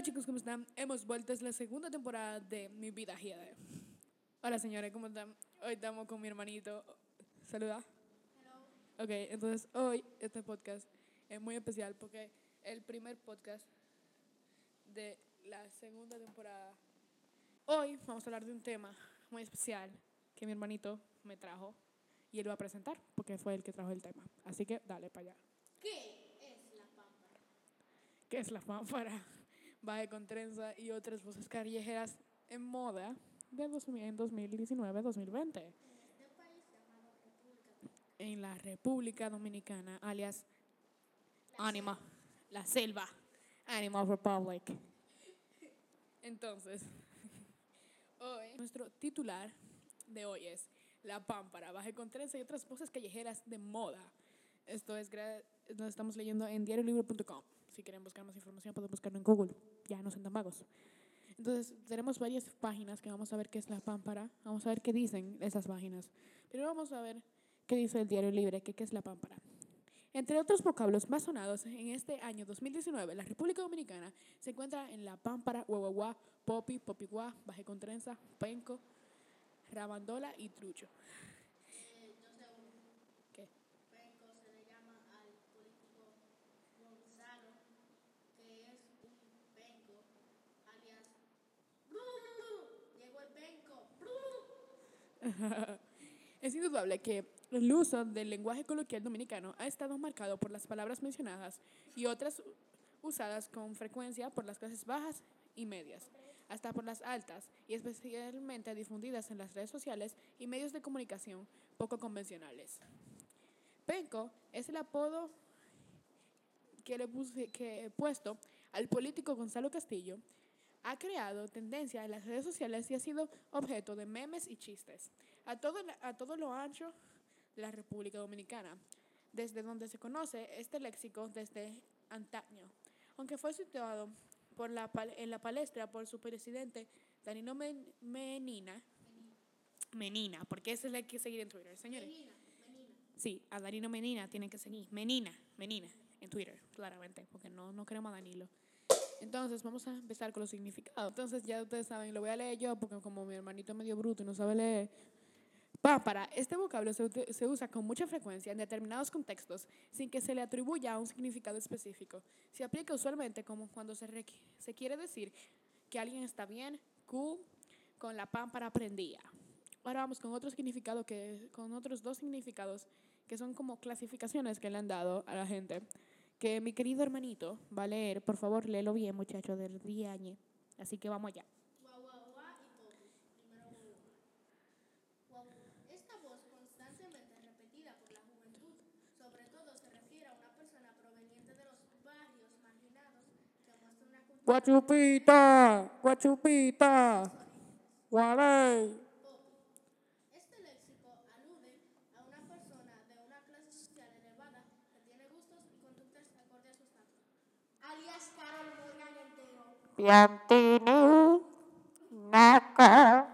Hola chicos, ¿cómo están? Hemos vuelto, es la segunda temporada de Mi Vida Hiede. Hola señores, ¿cómo están? Hoy estamos con mi hermanito. Saluda. Ok, entonces hoy este podcast es muy especial porque es el primer podcast de la segunda temporada. Hoy vamos a hablar de un tema muy especial que mi hermanito me trajo y él va a presentar porque fue el que trajo el tema. Así que dale para allá. ¿Qué es la pámpara? ¿Qué es la pámpara? Baje con trenza y otras voces callejeras en moda de 2000 en 2019-2020 En República Dominicana. la República Dominicana, alias Anima, la selva, Animal Republic. Entonces, hoy nuestro titular de hoy es La Pámpara, baje con trenza y otras voces callejeras de moda. Esto es, lo estamos leyendo en diariolibro.com. Si quieren buscar más información, pueden buscarlo en Google. Ya no son tan vagos. Entonces, tenemos varias páginas que vamos a ver qué es la pámpara. Vamos a ver qué dicen esas páginas. Pero vamos a ver qué dice el Diario Libre, que qué es la pámpara. Entre otros vocablos más sonados en este año 2019, la República Dominicana se encuentra en la pámpara, guaguaguá, popi, popiguá, baje con trenza, penco, rabandola y trucho. Eh, yo sé un ¿Qué? penco, se le llama al político Gonzalo, que es un penco, alias. Llegó el penco. Es indudable que el uso del lenguaje coloquial dominicano ha estado marcado por las palabras mencionadas y otras usadas con frecuencia por las clases bajas y medias, hasta por las altas y especialmente difundidas en las redes sociales y medios de comunicación poco convencionales. Penco es el apodo que le puse, que he puesto al político Gonzalo Castillo, ha creado tendencia en las redes sociales y ha sido objeto de memes y chistes a todo, la- a todo lo ancho de la República Dominicana, desde donde se conoce este léxico desde antaño, aunque fue situado por la, en la palestra por su presidente Danilo Men- Menina, Menina, porque ese es el que hay que seguir en Twitter, señores. Menina, menina. Sí, a Danilo Menina tienen que seguir. Menina, Menina, en Twitter, claramente, porque no, no queremos a Danilo. Entonces, vamos a empezar con los significados. Entonces, ya ustedes saben, lo voy a leer yo, porque como mi hermanito es medio bruto y no sabe leer. Pámpara, este vocablo se, se usa con mucha frecuencia en determinados contextos sin que se le atribuya un significado específico. Se aplica usualmente como cuando se, se quiere decir que alguien está bien, cool, con la pámpara prendida. Ahora vamos con otro significado que, con otros dos significados que son como clasificaciones que le han dado a la gente. Que mi querido hermanito va a leer, por favor, léelo bien, muchacho, del diañe. Así que vamos allá. Guau, guau, guau y popi. Primero guau, guau. Guau. Esta voz constantemente repetida por la juventud, sobre todo se refiere a una persona proveniente de los barrios marginados que muestra una cultura Guachupita, guachupita, guarey. popi. Este léxico alude a una persona de una clase social elevada que tiene gustos y conductas acorde a su estatus. Alias Carol Morgan entero. Piantini, Naco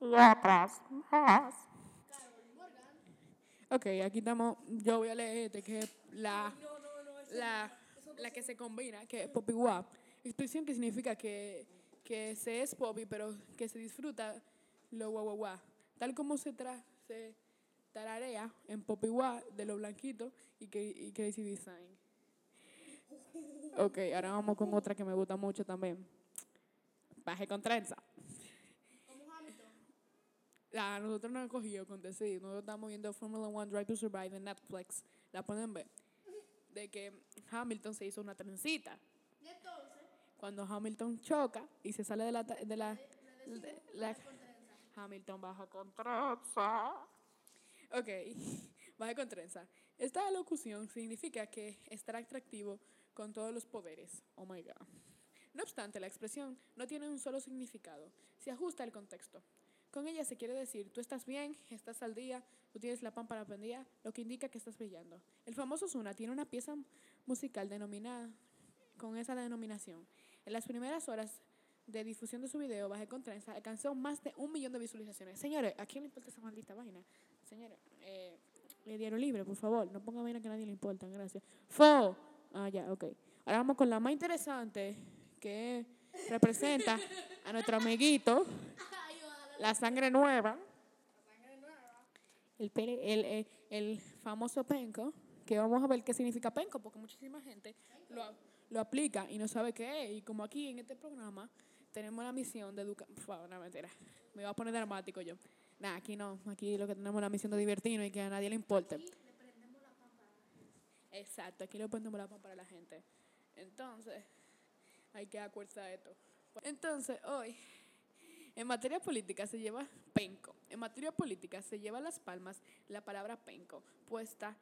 y otras más. Carol Morgan. Ok, aquí estamos. Yo voy a leer este, que es la, la, la que se combina, que es poppy guap. Expresión que significa que, que se es poppy, pero que se disfruta lo guau guau guau. Tal como se, tra, se tararea en poppy guap de lo blanquito y que y Crazy Design. Ok, ahora vamos con otra que me gusta mucho también. Baje con trenza. Ah, nosotros no hemos cogido con decir, nosotros estamos viendo Formula One Drive to Survive en Netflix. La pueden ver. De que Hamilton se hizo una trencita. Y entonces, Cuando Hamilton choca y se sale de la. De la, de. Hamilton baja con trenza. Ok, baja con trenza. Esta locución significa que estará atractivo con todos los poderes. Oh my God. No obstante, la expresión no tiene un solo significado. Se ajusta al contexto. Con ella se quiere decir, tú estás bien, estás al día, tú tienes la pámpara prendida, lo que indica que estás brillando. El famoso Zuna tiene una pieza musical denominada con esa denominación. En las primeras horas de difusión de su video, Bajé con Trenza, alcanzó más de un millón de visualizaciones. Señores, ¿a quién le importa esa maldita vaina? Señores, eh, el diario libre, por favor, no ponga vaina que a nadie le importa, gracias. Fo. Ah, ya, ok. Ahora vamos con la más interesante, que representa a nuestro amiguito, la sangre nueva, el, el, el- el famoso penco, que vamos a ver qué significa penco, porque muchísima gente lo, lo aplica y no sabe qué es. Y como aquí en este programa tenemos la misión de educar, por favor, no mentira, me voy a poner dramático yo. Nada, aquí no, aquí lo que tenemos es la misión de divertirnos y que a nadie le importe. Exacto, aquí le ponemos la pan para la gente. Entonces, hay que acuerda esto. Entonces, hoy, en materia política se lleva penco. En materia política se lleva las palmas la palabra penco, puesta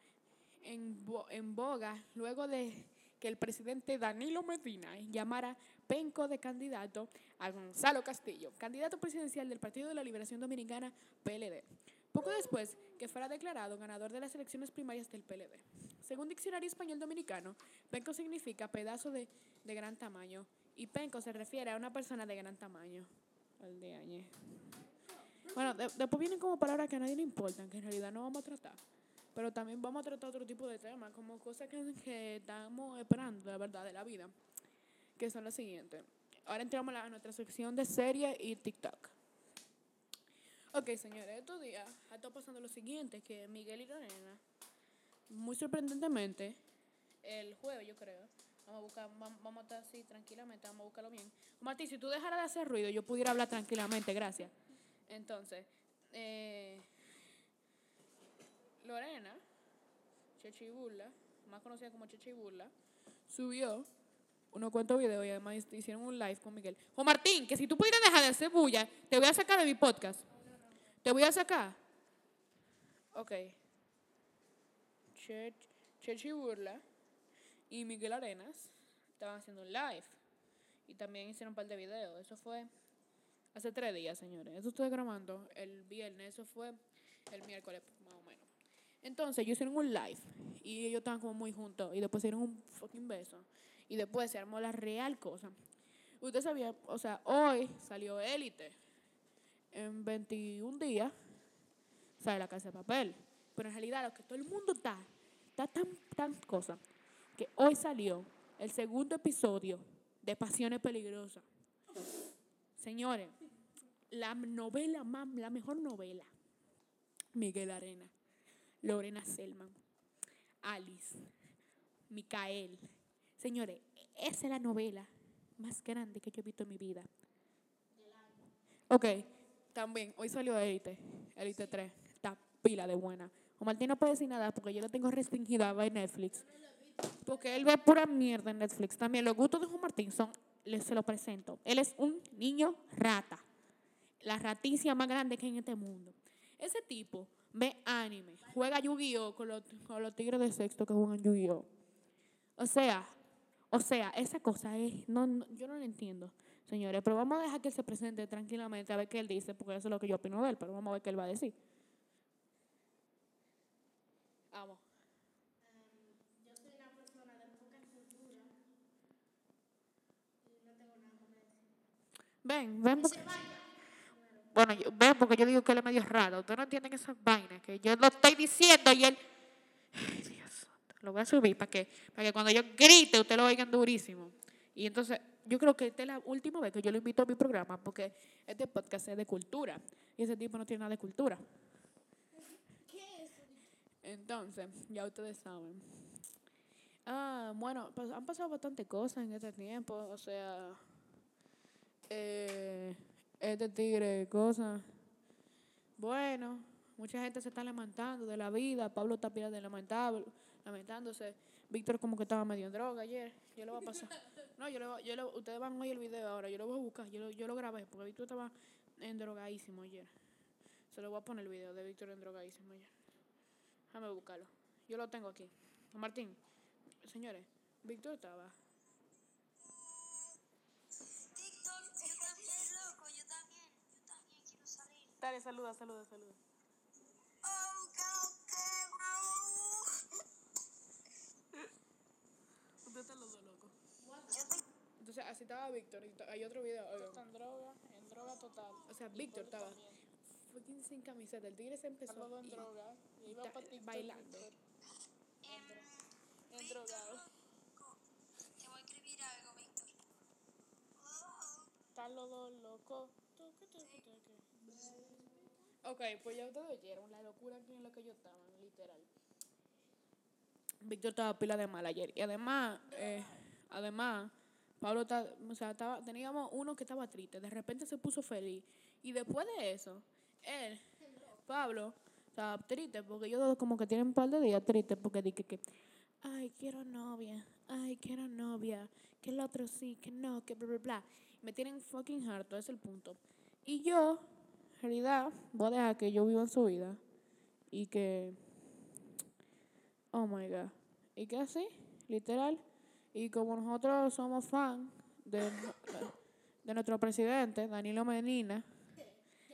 en, en boga luego de que el presidente Danilo Medina llamara penco de candidato a Gonzalo Castillo, candidato presidencial del Partido de la Liberación Dominicana, PLD. Poco después que fuera declarado ganador de las elecciones primarias del PLD. Según Diccionario Español Dominicano, penco significa pedazo de, de gran tamaño y penco se refiere a una persona de gran tamaño. Al de. Bueno, de- después vienen como palabras que a nadie le importan, que en realidad no vamos a tratar. Pero también vamos a tratar otro tipo de temas, como cosas que, que estamos esperando, la verdad, de la vida, que son las siguientes. Ahora entramos a nuestra sección de serie y TikTok. Ok, señores, estos días ha estado pasando lo siguiente, que Miguel y Lorena, muy sorprendentemente, el jueves yo creo, vamos a buscar, vam- vamos a estar así tranquilamente, vamos a buscarlo bien. Martín, si tú dejaras de hacer ruido, yo pudiera hablar tranquilamente, gracias. Entonces, eh, Lorena, Chechi Burla, más conocida como Chechi Burla, subió unos cuantos videos y además hicieron un live con Miguel. Juan Martín, que si tú pudieras dejar de hacer bulla, te voy a sacar de mi podcast. Te voy a sacar. Ok. Che- Chechi Burla y Miguel Arenas estaban haciendo un live. Y también hicieron un par de videos. Eso fue hace tres días, señores. Eso estoy grabando el viernes. Eso fue el miércoles, más o menos. Entonces, ellos hicieron un live. Y ellos estaban como muy juntos. Y después hicieron un fucking beso. Y después se armó la real cosa. Usted sabía, o sea, hoy salió Élite. En 21 días sale la casa de papel. Pero en realidad lo que todo el mundo está, está tan, tan cosa, que hoy salió el segundo episodio de Pasiones Peligrosas. Señores, la novela más, la mejor novela. Miguel Arena, Lorena Selman, Alice, Micael. Señores, esa es la novela más grande que yo he visto en mi vida. Ok, también, hoy salió Elite, Elite 3, está pila de buena. O Martín no puede decir nada porque yo lo tengo restringido a ver Netflix. Porque él ve pura mierda en Netflix. También los gustos de Juan Martín son, les se lo presento. Él es un niño rata. La raticia más grande que hay en este mundo. Ese tipo ve anime, juega Yu-Gi-Oh con los, con los tigres de sexto que juegan Yu-Gi-Oh. O sea, o sea, esa cosa es, no, no- yo no la entiendo, señores, pero vamos a dejar que él se presente tranquilamente a ver qué él dice, porque eso es lo que yo opino de él, pero vamos a ver qué él va a decir. Vamos. Yo soy una persona de poca cultura y no tengo nada que decir. Ven, ven. Porque, bueno, yo- ven porque yo digo que él es medio raro. Ustedes no entienden esas vainas que yo lo estoy diciendo y él... Ay, Dios. Lo voy a subir para que, para que cuando yo grite ustedes lo oigan durísimo. Y entonces, yo creo que esta es la última vez que yo lo invito a mi programa porque este podcast es de cultura. Y ese tipo no tiene nada de cultura. Entonces, ya ustedes saben. Ah, bueno, pues han pasado bastante cosas en este tiempo. O sea, eh, este tigre, cosas. Bueno, mucha gente se está lamentando de la vida. Pablo está pila de lamentable, lamentándose. Víctor como que estaba medio en droga ayer. Yo lo voy a pasar. No, yo lo, yo lo, ustedes van a oír el video ahora. Yo lo voy a buscar. Yo lo, yo lo grabé porque Víctor estaba endrogadísimo ayer. Se lo voy a poner el video de Víctor endrogadísimo ayer. Déjame buscarlo. Yo lo tengo aquí. Martín, señores, Víctor estaba. Dale, saluda, saluda, saluda. Oh, Usted está te... Entonces, así estaba Víctor. y Hay otro video. Está en droga, en droga total. O sea, Víctor estaba fucking sin camiseta. El tigre se empezó en droga. Y ta- bailando. Em, En drogado. te voy a escribir algo, Víctor. los dos locos. Ok, pues ya ustedes oyeron la locura en la que yo estaba, literal. Víctor estaba pila de mal ayer. Y además, eh, además, Pablo está, o sea, estaba, teníamos uno que estaba triste, de repente se puso feliz. Y después de eso, él, Pablo, estaba triste, porque yo como que tienen un par de días tristes, porque dije que, ay, quiero novia, ay, quiero novia, que el otro sí, que no, que bla, bla, bla. Me tienen fucking harto, es el punto. Y yo, realidad, voy a dejar que yo viva en su vida y que, oh my god, y que así, literal. Y como nosotros somos fan de, de nuestro presidente, Danilo Medina,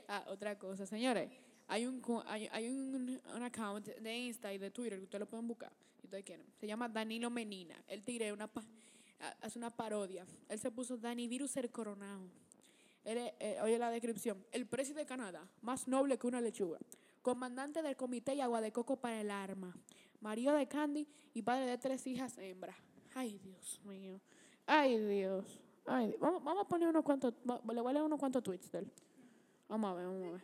ah, otra cosa, señores, hay un, hay, hay un, un account de Insta y de Twitter que ustedes lo pueden buscar, si ustedes quieren. Se llama Danilo Menina. Él tigre una, ah, hace una parodia. Él se puso Dani Virus el Coronado. Eh, oye la descripción. El presidente de Canadá, más noble que una lechuga. Comandante del Comité y Agua de Coco para el Arma. Marido de Candy y padre de tres hijas hembras. Ay, Dios mío. Ay, Dios. Ay, vamos, vamos a poner unos cuantos, le voy a leer unos cuantos tweets de él. Vamos a ver, vamos a ver.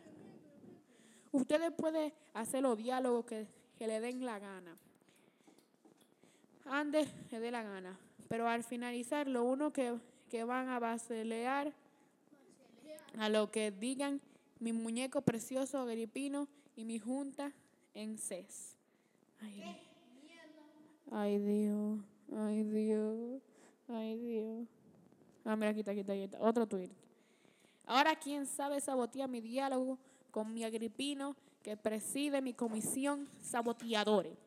Ustedes pueden hacer los diálogos que, que le den la gana. Ande, le dé la gana. Pero al finalizar, lo uno que, que van a basilear a lo que digan mi muñeco precioso agripino y mi junta en CES. Ay. Ay, Dios. Ay, Dios. Ay, Dios. Ah, mira, aquí está, aquí está, aquí está. Otro tweet. Ahora, ¿quién sabe sabotear mi diálogo con mi agripino que preside mi comisión saboteadores?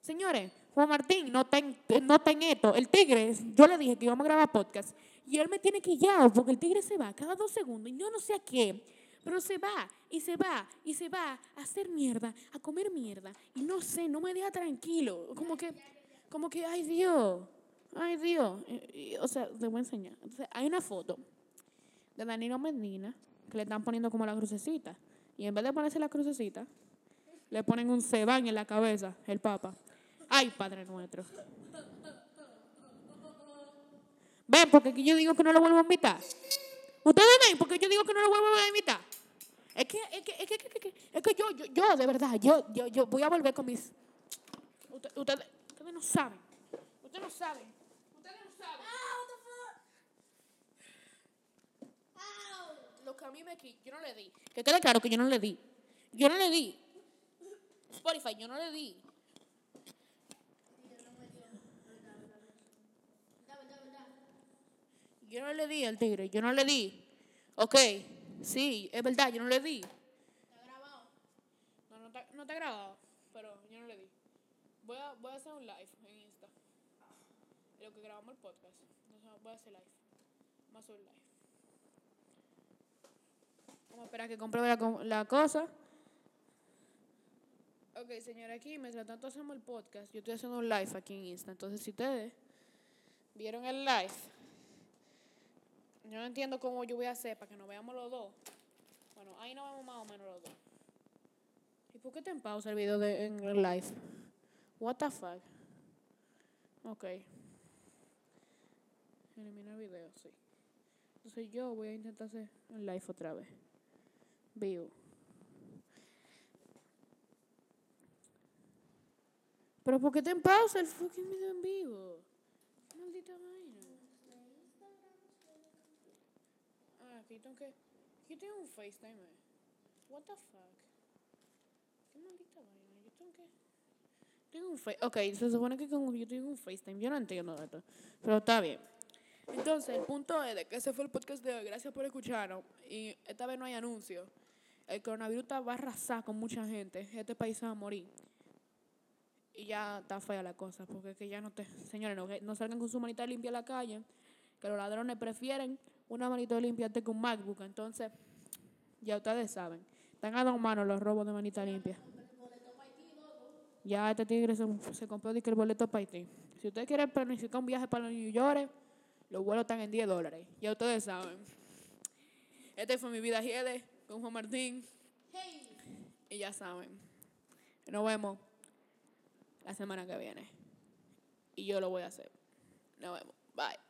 Señores, Juan Martín, no ten, no ten esto. El tigre, yo le dije que íbamos a grabar podcast y él me tiene quillado porque el tigre se va cada dos segundos y yo no sé a qué. Pero se va y se va y se va a hacer mierda, a comer mierda. Y no sé, no me deja tranquilo. Como que, como que, ay Dios, ay Dios. Y, o sea, te voy a enseñar. Entonces, hay una foto de Danilo Medina que le están poniendo como la crucecita. Y en vez de ponerse la crucecita, le ponen un cebán en la cabeza, el Papa. Ay, Padre nuestro. Ven, porque aquí yo digo que no lo vuelvo a invitar. Ustedes ven, porque yo digo que no lo vuelvo a invitar. Es que, es que, es que, es que, es que, es que yo, yo, yo, de verdad, yo, yo, yo voy a volver con mis... Usted- Ustedes, ustedes no saben. Ustedes no saben. Ustedes no saben. Lo que a mí me qui- yo no le di. Que quede claro que yo no le di. Yo no le di. Spotify, yo no le di. Yo no le di al tigre, yo no le di. Ok, sí, es verdad, yo no le di. ¿Está grabado? No, no está, no está grabado, pero yo no le di. Voy a, voy a hacer un live en Insta. Lo que grabamos el podcast. Entonces voy a hacer live. Vamos a hacer un live. Vamos a esperar a que compruebe la, la cosa. Ok, señora, aquí mientras tanto hacemos el podcast, yo estoy haciendo un live aquí en Insta. Entonces, si ustedes vieron el live, yo no entiendo cómo yo voy a hacer para que nos veamos los dos. Bueno, ahí nos vemos más o menos los dos. ¿Y por qué te en pausa el video de, en el live? What the fuck? Ok. Elimina el video, sí. Entonces yo voy a intentar hacer el live otra vez. Vivo. Pero ¿por qué te en pausa el fucking video en vivo? Maldita vaina. Tengo que... Aquí tengo un FaceTime. eh. What the fuck? Qué maldita vaina. Yo tengo que... Tengo un Face... Ok, se supone que con- yo tengo un FaceTime. Yo no entiendo esto. Pero está bien. Entonces, el punto es de que ese fue el podcast de hoy. Gracias por escucharnos. Y esta vez no hay anuncio. El coronavirus va a arrasar con mucha gente. Este país va a morir. Y ya está fea la cosa. Porque es que ya no te... Señores, no, no salgan con su manita limpia la calle. Que los ladrones prefieren una manita limpia antes que un MacBook. Entonces, ya ustedes saben. Están a dos manos los robos de manita limpia. Ya este tigre se, se compró el boleto para Haití. Si usted quiere planificar un viaje para los New York, los vuelos están en 10 dólares. Ya ustedes saben. Esta fue mi vida Giede con Juan Martín. Y ya saben. Nos vemos la semana que viene. Y yo lo voy a hacer. Nos vemos. Bye.